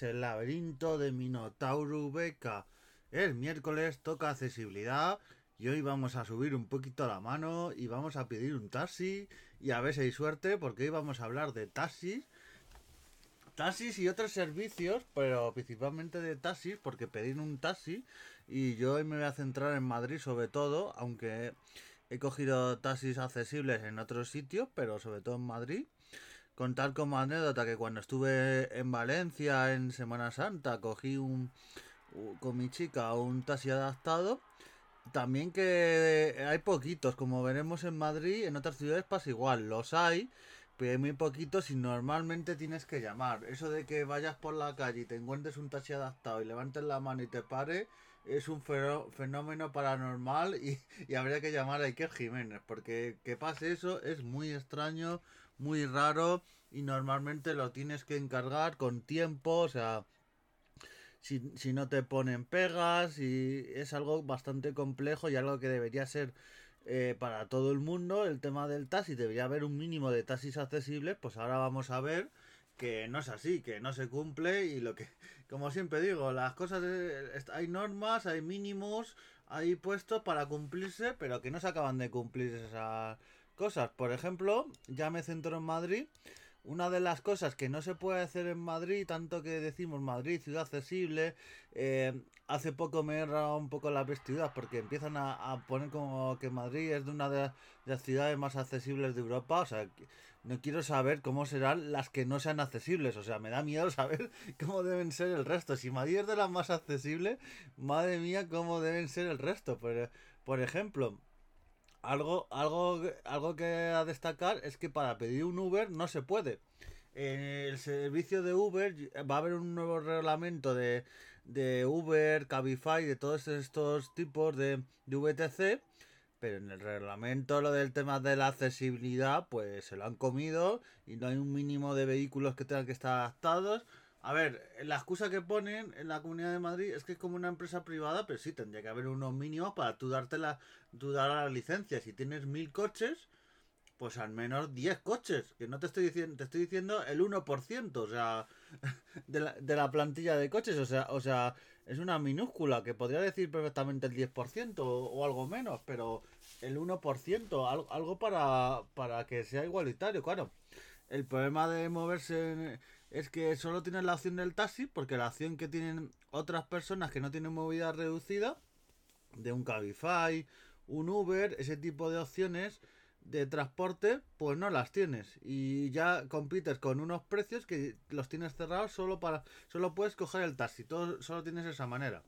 el laberinto de Minotauro Beca. El miércoles toca accesibilidad y hoy vamos a subir un poquito la mano y vamos a pedir un taxi y a ver si hay suerte porque hoy vamos a hablar de taxis. Taxis y otros servicios, pero principalmente de taxis porque pedir un taxi y yo hoy me voy a centrar en Madrid sobre todo, aunque he cogido taxis accesibles en otros sitios, pero sobre todo en Madrid. Contar como anécdota que cuando estuve en Valencia en Semana Santa cogí un con mi chica un taxi adaptado. También que hay poquitos, como veremos en Madrid, en otras ciudades pasa igual, los hay, pero hay muy poquitos y normalmente tienes que llamar. Eso de que vayas por la calle y te encuentres un taxi adaptado y levantes la mano y te pare, es un fenómeno paranormal y, y habría que llamar a Iker Jiménez, porque que pase eso es muy extraño muy raro y normalmente lo tienes que encargar con tiempo, o sea, si, si no te ponen pegas y es algo bastante complejo y algo que debería ser eh, para todo el mundo el tema del taxi, debería haber un mínimo de taxis accesibles, pues ahora vamos a ver que no es así, que no se cumple y lo que, como siempre digo, las cosas, hay normas, hay mínimos, hay puestos para cumplirse, pero que no se acaban de cumplir esas cosas. Por ejemplo, ya me centro en Madrid. Una de las cosas que no se puede hacer en Madrid, tanto que decimos Madrid, ciudad accesible, eh, hace poco me he errado un poco la vestidura porque empiezan a, poner como que Madrid es de una de, las ciudades más accesibles de Europa. O sea, no quiero saber cómo serán las que no sean accesibles. O sea, me da miedo saber cómo deben ser el resto. Si Madrid es de las más accesibles, madre mía, cómo deben ser el resto. Por, por ejemplo, algo, algo, algo que a destacar es que para pedir un Uber no se puede. En el servicio de Uber va a haber un nuevo reglamento de, de Uber, Cabify, de todos estos tipos de, de VTC, pero en el reglamento lo del tema de la accesibilidad, pues se lo han comido y no hay un mínimo de vehículos que tengan que estar adaptados. A ver, la excusa que ponen en la Comunidad de Madrid es que es como una empresa privada, pero sí, tendría que haber unos mínimos para tú darte la, tú dar la licencia. Si tienes mil coches, pues al menos 10 coches. Que no te estoy diciendo, te estoy diciendo el 1%, o sea, de la, de la plantilla de coches. O sea, o sea, es una minúscula, que podría decir perfectamente el 10% o, o algo menos, pero el 1%, algo, algo para, para que sea igualitario, claro. El problema de moverse es que solo tienes la opción del taxi, porque la opción que tienen otras personas que no tienen movilidad reducida, de un Cabify, un Uber, ese tipo de opciones de transporte, pues no las tienes. Y ya compites con unos precios que los tienes cerrados solo para. solo puedes coger el taxi. Todo, solo tienes esa manera.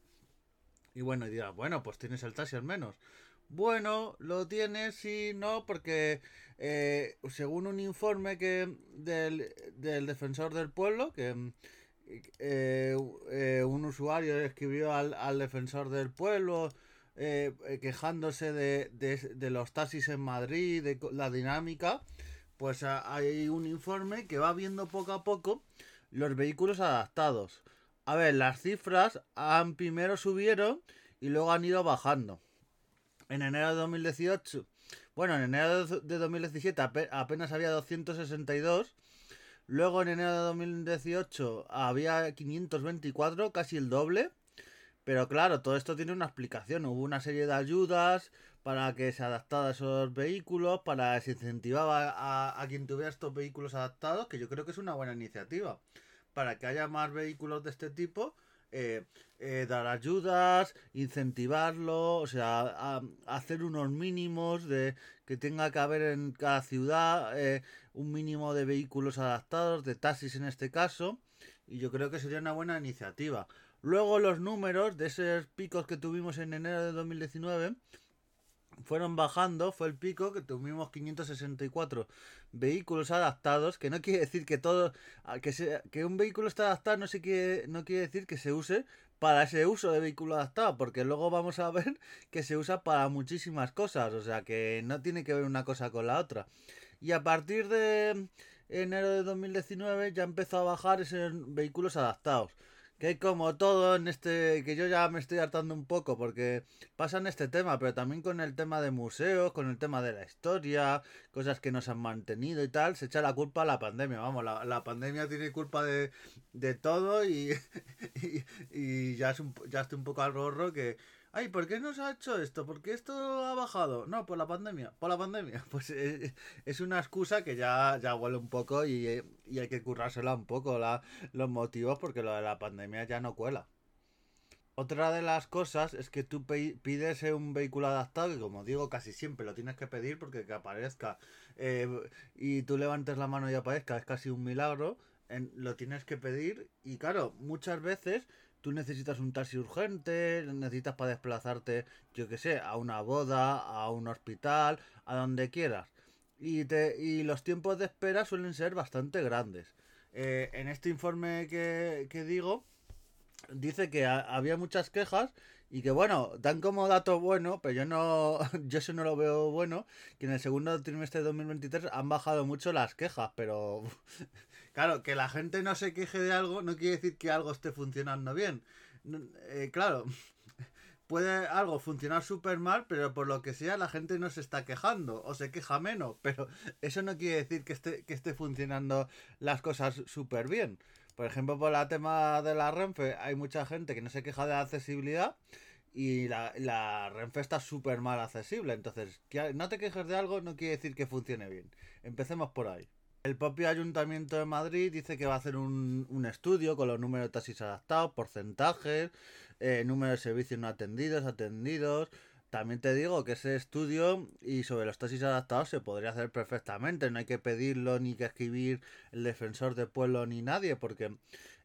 Y bueno, y dirás, bueno, pues tienes el taxi al menos. Bueno, lo tienes y no, porque eh, según un informe que del, defensor del pueblo, que eh, eh, un usuario escribió al, al defensor del pueblo quejándose de, de, los taxis en Madrid, de la dinámica, pues hay un informe que va viendo poco a poco los vehículos adaptados. A ver, las cifras han primero subieron y luego han ido bajando en enero de 2018, bueno, en enero de 2017 apenas había 262. Luego en enero de 2018 había 524, casi el doble. Pero claro, todo esto tiene una explicación. Hubo una serie de ayudas para que se adaptara a esos vehículos, para que se incentivaba a, quien tuviera estos vehículos adaptados, que yo creo que es una buena iniciativa. Para que haya más vehículos de este tipo, eh, eh, dar ayudas, incentivarlo, o sea, hacer unos mínimos de que tenga que haber en cada ciudad eh, un mínimo de vehículos adaptados, de taxis en este caso, y yo creo que sería una buena iniciativa. Luego los números de esos picos que tuvimos en enero de 2019 fueron bajando, fue el pico que tuvimos 564 vehículos adaptados, que no quiere decir que todo, que, se, que un vehículo está adaptado no, se quiere, no quiere decir que se use para ese uso de vehículo adaptado, porque luego vamos a ver que se usa para muchísimas cosas, o sea que no tiene que ver una cosa con la otra. Y a partir de enero de 2019 ya empezó a bajar esos vehículos adaptados que como todo en este, que yo ya me estoy hartando un poco porque pasa en este tema, pero también con el tema de museos, con el tema de la historia, cosas que nos han mantenido y tal, se echa la culpa a la pandemia, vamos, la, pandemia tiene culpa de, de todo y, y, ya, es un, ya estoy un poco al rorro que ay, ¿por qué no se ha hecho esto? ¿Por qué esto ha bajado? No, por la pandemia, por la pandemia. Pues eh, es una excusa que ya, ya huele un poco y, eh, hay que currársela un poco la, los motivos porque lo de la pandemia ya no cuela. Otra de las cosas es que tú pides un vehículo adaptado y como digo casi siempre lo tienes que pedir porque que aparezca eh, y tú levantes la mano y aparezca es casi un milagro. lo tienes que pedir y claro, muchas veces tú necesitas un taxi urgente, necesitas para desplazarte, yo que sé, a una boda, a un hospital, a donde quieras. Y, te, y los tiempos de espera suelen ser bastante grandes. Eh, en este informe que, que digo, dice que había muchas quejas y que bueno, dan como dato bueno, pero yo no, yo eso no lo veo bueno, que en el segundo trimestre de 2023 han bajado mucho las quejas, pero Claro, que la gente no se queje de algo no quiere decir que algo esté funcionando bien. Eh, claro, puede algo funcionar súper mal, pero por lo que sea la gente no se está quejando o se queja menos, pero eso no quiere decir que esté, que esté funcionando las cosas súper bien. Por ejemplo, por el tema de la Renfe, hay mucha gente que no se queja de la accesibilidad y la, la Renfe está súper mal accesible. Entonces, no te quejes de algo no quiere decir que funcione bien. Empecemos por ahí. El propio Ayuntamiento de Madrid dice que va a hacer un, estudio con los números de taxis adaptados, porcentajes, eh, número de servicios no atendidos, atendidos. También te digo que ese estudio y sobre los taxis adaptados se podría hacer perfectamente. No hay que pedirlo ni que escribir el defensor de pueblo ni nadie, porque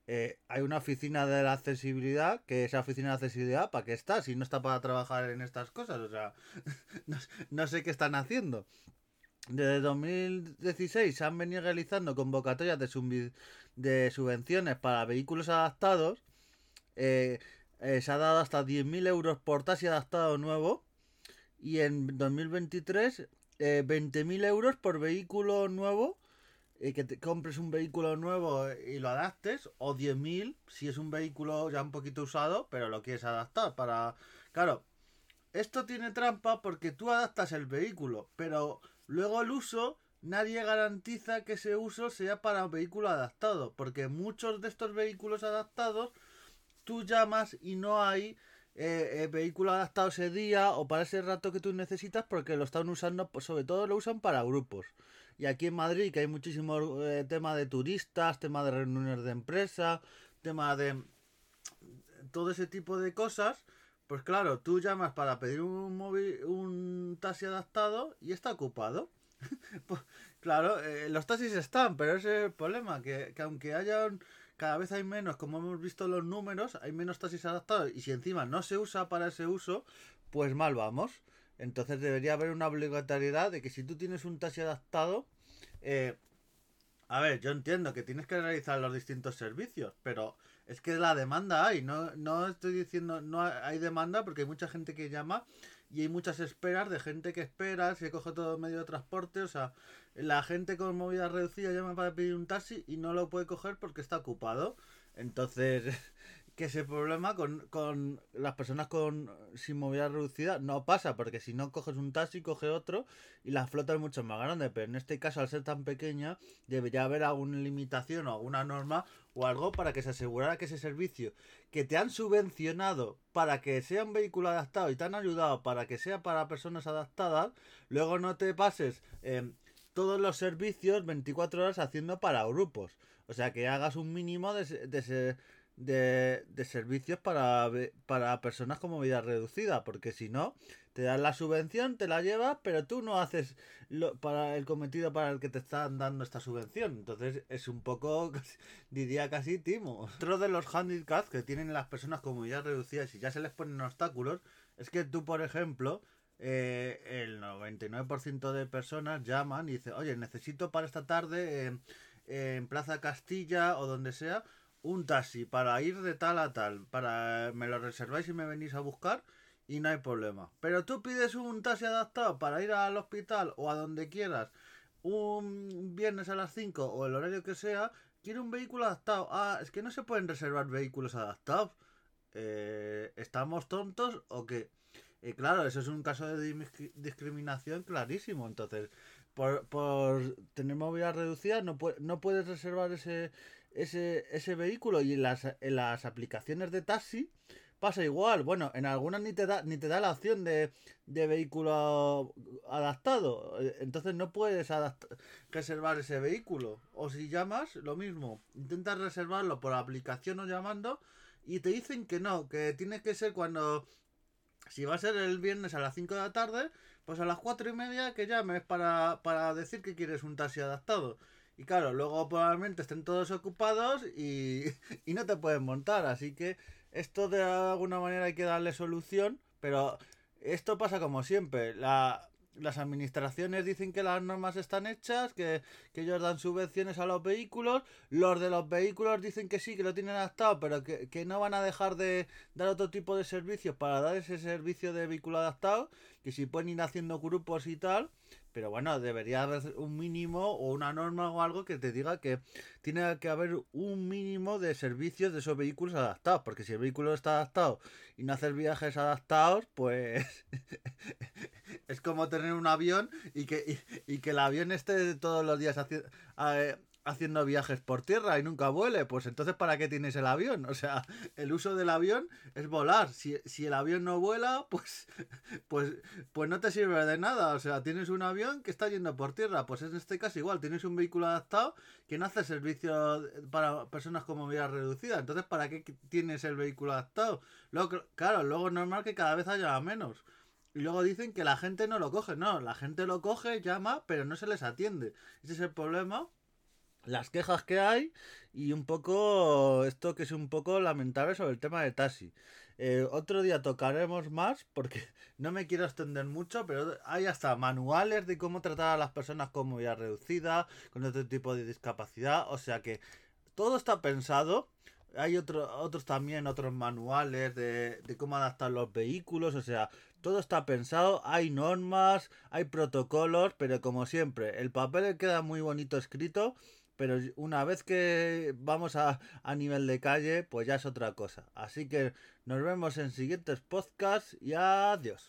eh, hay una oficina de la accesibilidad, que esa oficina de accesibilidad, ¿para qué está? Si no está para trabajar en estas cosas, o sea, no sé qué están haciendo. Desde 2016 se han venido realizando convocatorias de, de subvenciones para vehículos adaptados. Eh, eh, se ha dado hasta 10.000 euros por taxi adaptado nuevo. Y en 2023, eh, 20.000 euros por vehículo nuevo. Eh, que te compres un vehículo nuevo y lo adaptes. O 10.000 si es un vehículo ya un poquito usado, pero lo quieres adaptar para... Claro, esto tiene trampa porque tú adaptas el vehículo, pero Luego el uso, nadie garantiza que ese uso sea para un vehículo adaptado, porque muchos de estos vehículos adaptados tú llamas y no hay eh, eh, vehículo adaptado ese día o para ese rato que tú necesitas porque lo están usando, pues sobre todo lo usan para grupos. Y aquí en Madrid, que hay muchísimo eh, tema de turistas, tema de reuniones de empresa, tema de todo ese tipo de cosas, pues claro, tú llamas para pedir un móvil, un taxi adaptado y está ocupado. pues, claro, eh, los taxis están, pero ese es el problema, que, aunque haya cada vez hay menos, como hemos visto los números, hay menos taxis adaptados y si encima no se usa para ese uso, pues mal vamos. Entonces debería haber una obligatoriedad de que si tú tienes un taxi adaptado, eh, a ver, yo entiendo que tienes que realizar los distintos servicios, pero es que la demanda hay, no, no estoy diciendo, no hay demanda porque hay mucha gente que llama y hay muchas esperas de gente que espera, se coge todo medio de transporte, o sea, la gente con movilidad reducida llama para pedir un taxi y no lo puede coger porque está ocupado. Entonces, que ese problema con, con las personas con sin movilidad reducida no pasa, porque si no coges un taxi, coge otro y la flota es mucho más grande. Pero en este caso, al ser tan pequeña, debería haber alguna limitación o alguna norma o algo para que se asegurara que ese servicio que te han subvencionado para que sea un vehículo adaptado y te han ayudado para que sea para personas adaptadas, luego no te pases eh, todos los servicios 24 horas haciendo para grupos. O sea, que hagas un mínimo de, de, de, de servicios para, para personas con movilidad reducida, porque si no, te dan la subvención, te la llevas, pero tú no haces lo, para el cometido para el que te están dando esta subvención. Entonces es un poco, diría casi timo. Otro de los handicaps que tienen las personas con movilidad reducida, si ya se les ponen obstáculos, es que tú, por ejemplo, eh, el 99% de personas llaman y dicen, oye, necesito para esta tarde en Plaza Castilla o donde sea un taxi para ir de tal a tal, para me lo reserváis y me venís a buscar y no hay problema. Pero tú pides un taxi adaptado para ir al hospital o a donde quieras un viernes a las 5 o el horario que sea quiero un vehículo adaptado. Ah, es que no se pueden reservar vehículos adaptados. Eh, ¿Estamos tontos o qué? Claro, eso es un caso de discriminación clarísimo. Entonces, por, por tener movilidad reducida, no, no puedes reservar ese, ese, ese vehículo. Y las, en las aplicaciones de taxi pasa igual. Bueno, en algunas ni te da, ni te da la opción de, de vehículo adaptado. Entonces no puedes reservar ese vehículo. O si llamas, lo mismo. Intentas reservarlo por aplicación o llamando. Y te dicen que no, que tiene que ser cuando. Si va a ser el viernes a las 5 de la tarde, pues a las 4 y media que llames para, para decir que quieres un taxi adaptado. Y claro, luego probablemente estén todos ocupados y, y no te pueden montar. Así que esto de alguna manera hay que darle solución, pero esto pasa como siempre. La, las administraciones dicen que las normas están hechas, que, ellos dan subvenciones a los vehículos, los de los vehículos dicen que sí, que lo tienen adaptado, pero que, que, no van a dejar de dar otro tipo de servicios para dar ese servicio de vehículo adaptado, que si pueden ir haciendo grupos y tal, pero bueno, debería haber un mínimo o una norma o algo que te diga que tiene que haber un mínimo de servicios de esos vehículos adaptados. Porque si el vehículo está adaptado y no haces viajes adaptados, pues es como tener un avión y que, y, que el avión esté todos los días haciendo haciendo viajes por tierra y nunca vuele, pues entonces ¿para qué tienes el avión? O sea, el uso del avión es volar. Si, si, el avión no vuela, pues, pues, pues no te sirve de nada. O sea, tienes un avión que está yendo por tierra. Pues en este caso igual, tienes un vehículo adaptado que no hace servicio para personas con movilidad reducida. Entonces, ¿para qué tienes el vehículo adaptado? Luego, claro, luego es normal que cada vez haya menos. Y luego dicen que la gente no lo coge. No, la gente lo coge, llama, pero no se les atiende. Ese es el problema las quejas que hay y un poco esto que es un poco lamentable sobre el tema de taxi. Eh, otro día tocaremos más porque no me quiero extender mucho, pero hay hasta manuales de cómo tratar a las personas con movilidad reducida, con otro tipo de discapacidad, o sea que todo está pensado. Hay otro, otros también, otros manuales de, de cómo adaptar los vehículos, o sea, todo está pensado, hay normas, hay protocolos, pero como siempre, el papel queda muy bonito escrito, pero una vez que vamos a, a nivel de calle, pues ya es otra cosa. Así que nos vemos en siguientes podcasts y adiós.